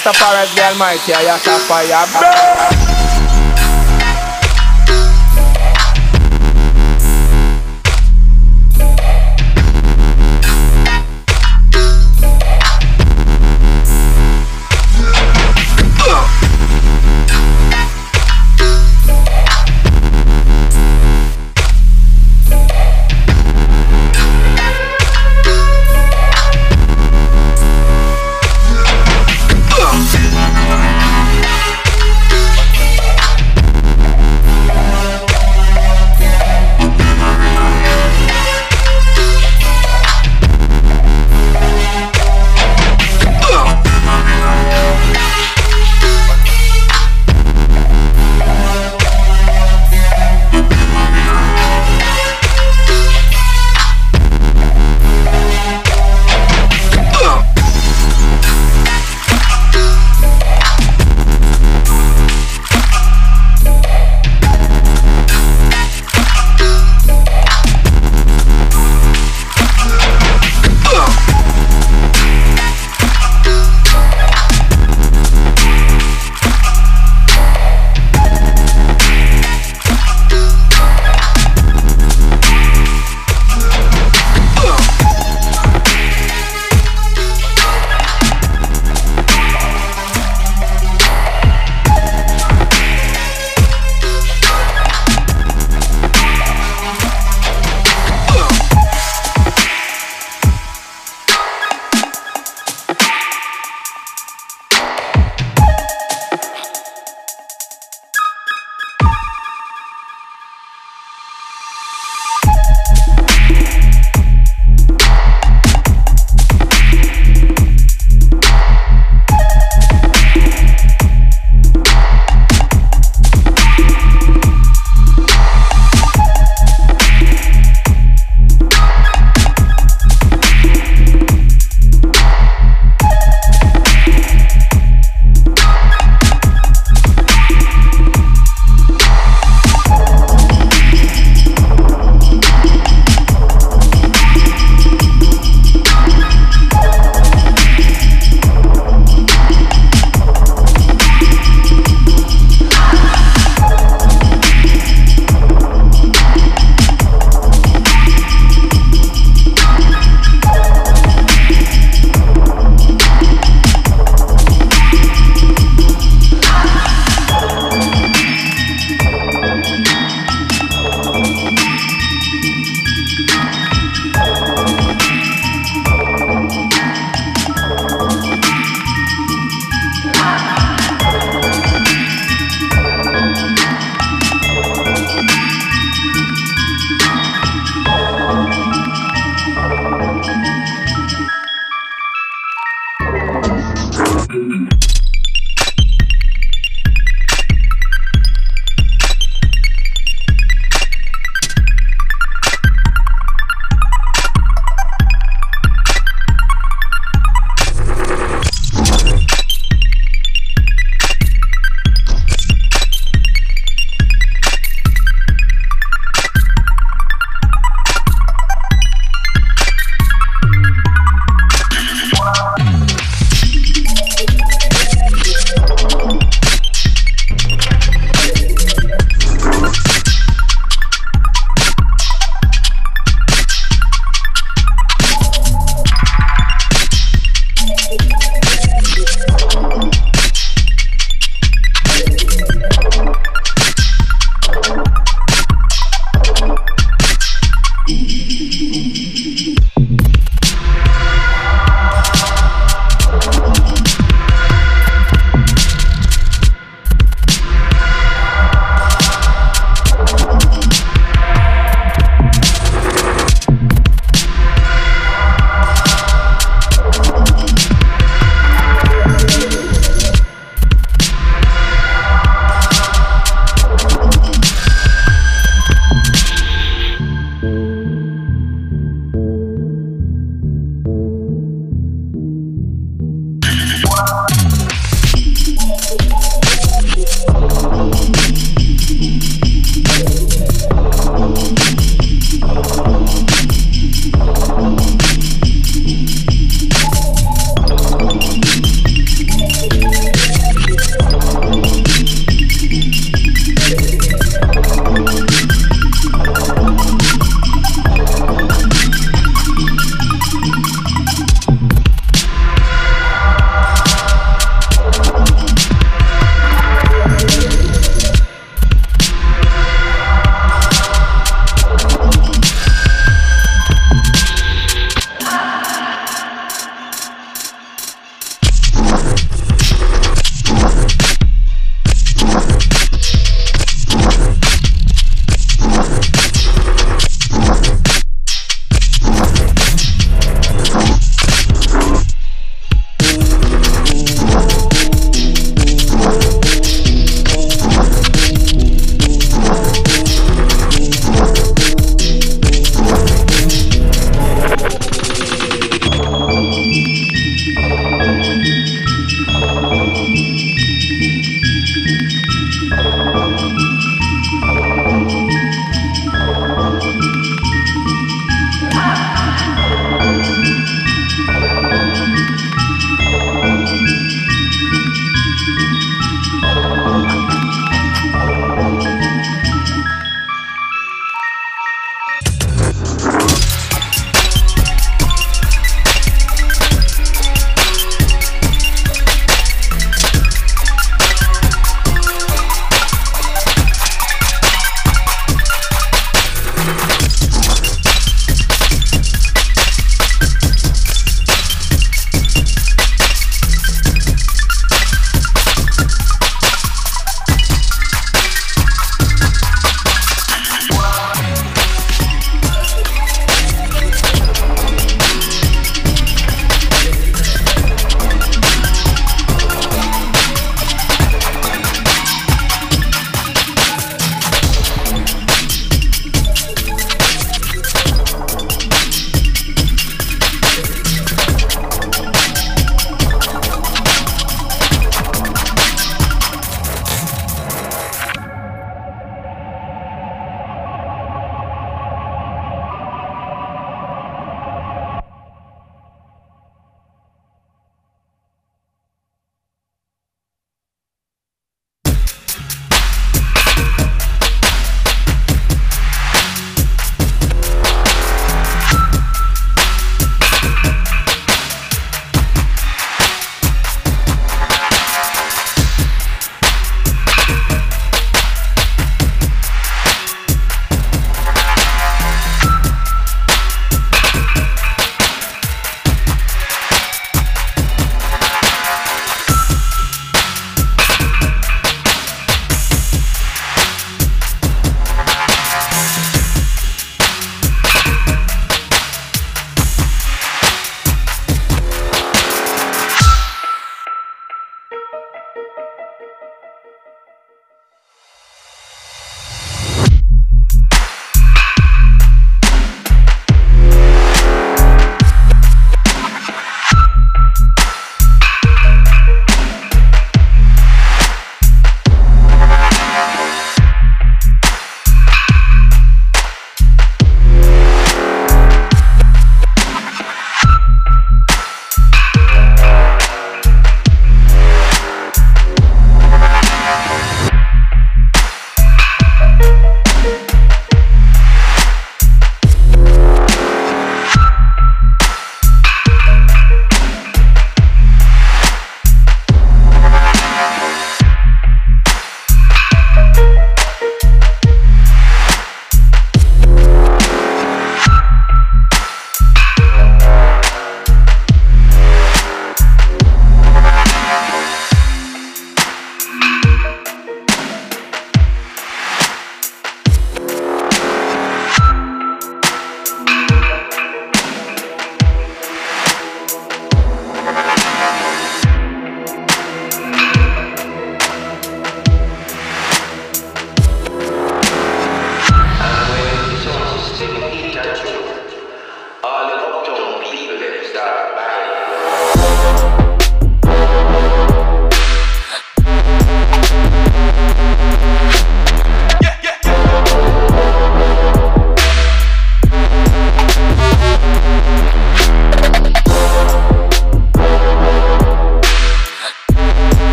Rastafari, the Almighty, I a fire. Burn.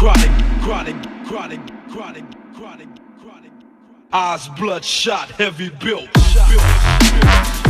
Chronic, chronic, chronic, chronic, chronic, chronic. Eyes bloodshot, heavy built. Shot, built, built.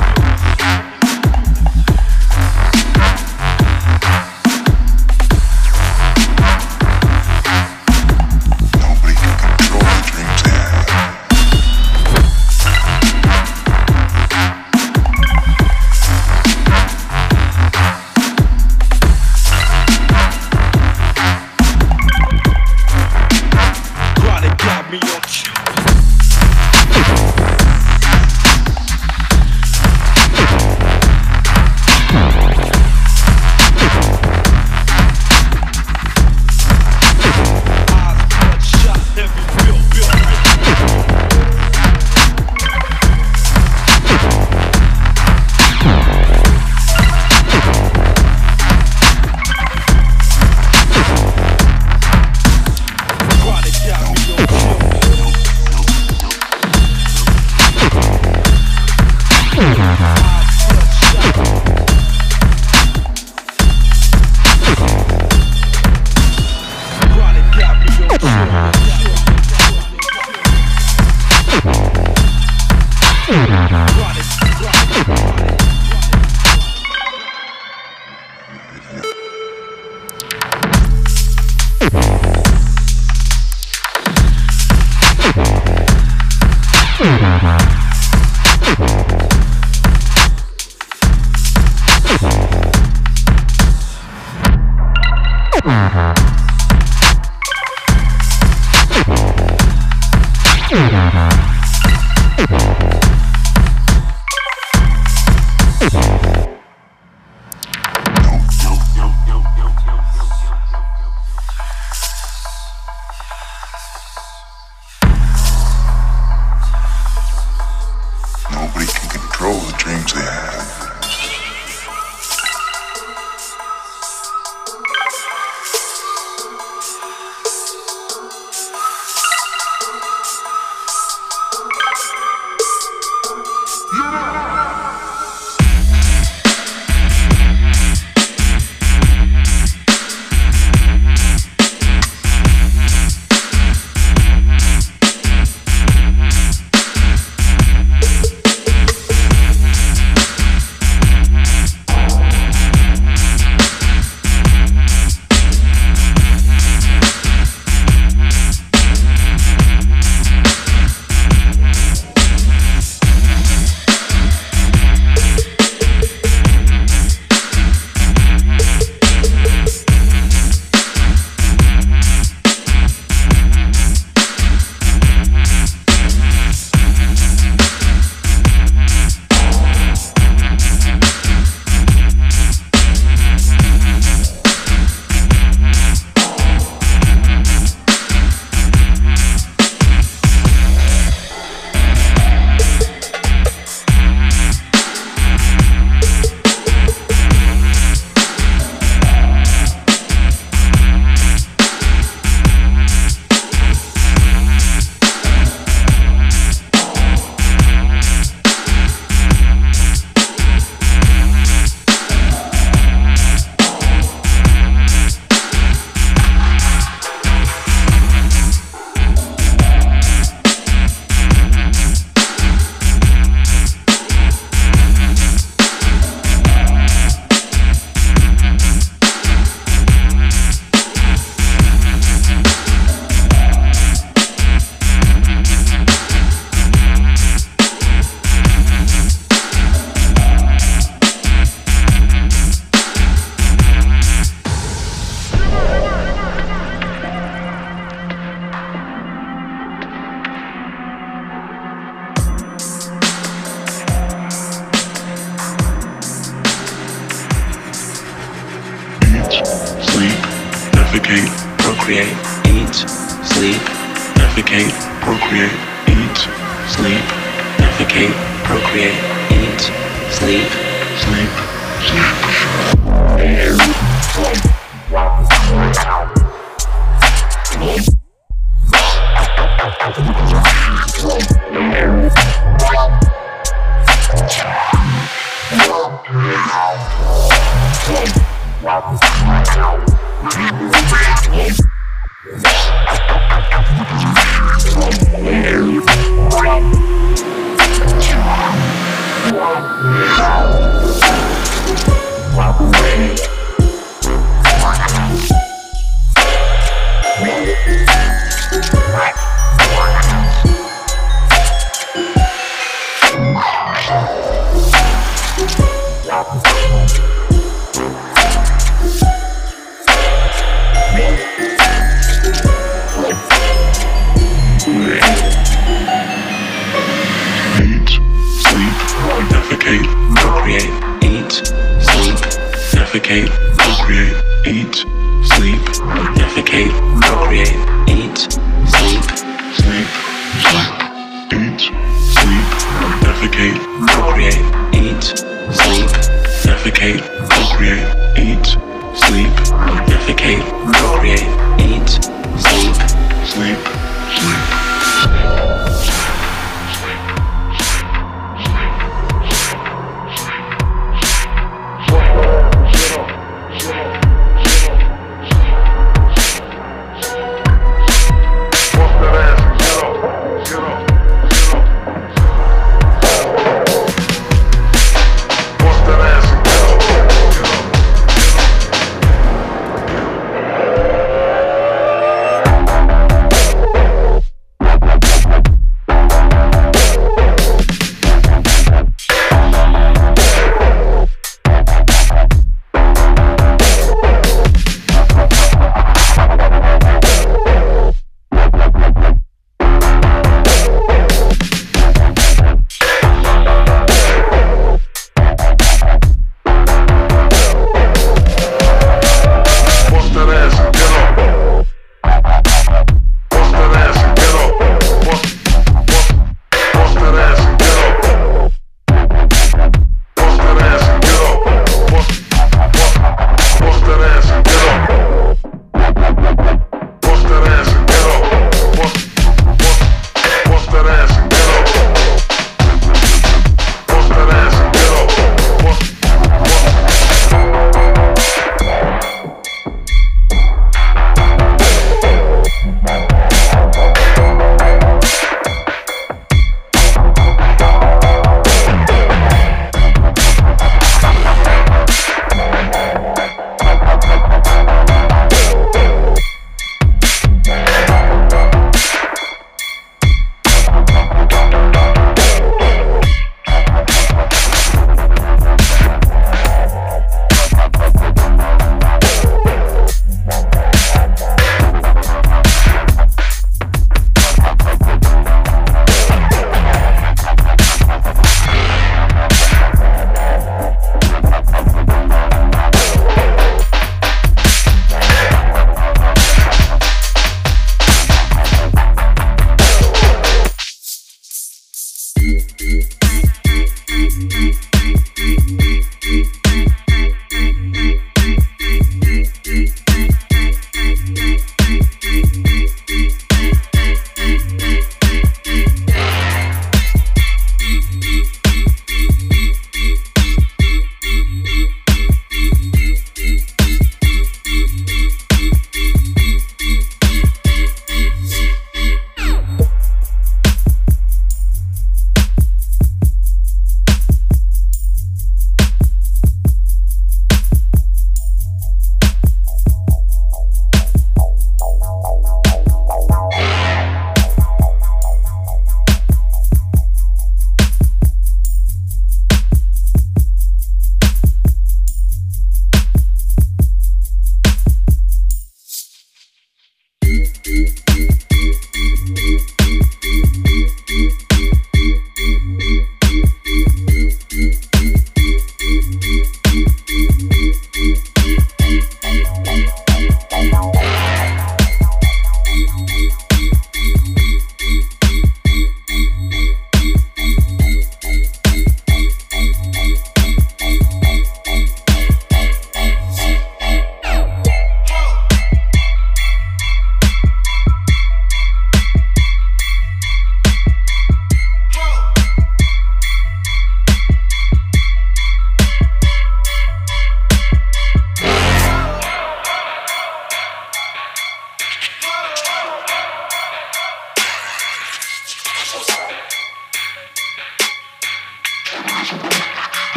干什么呢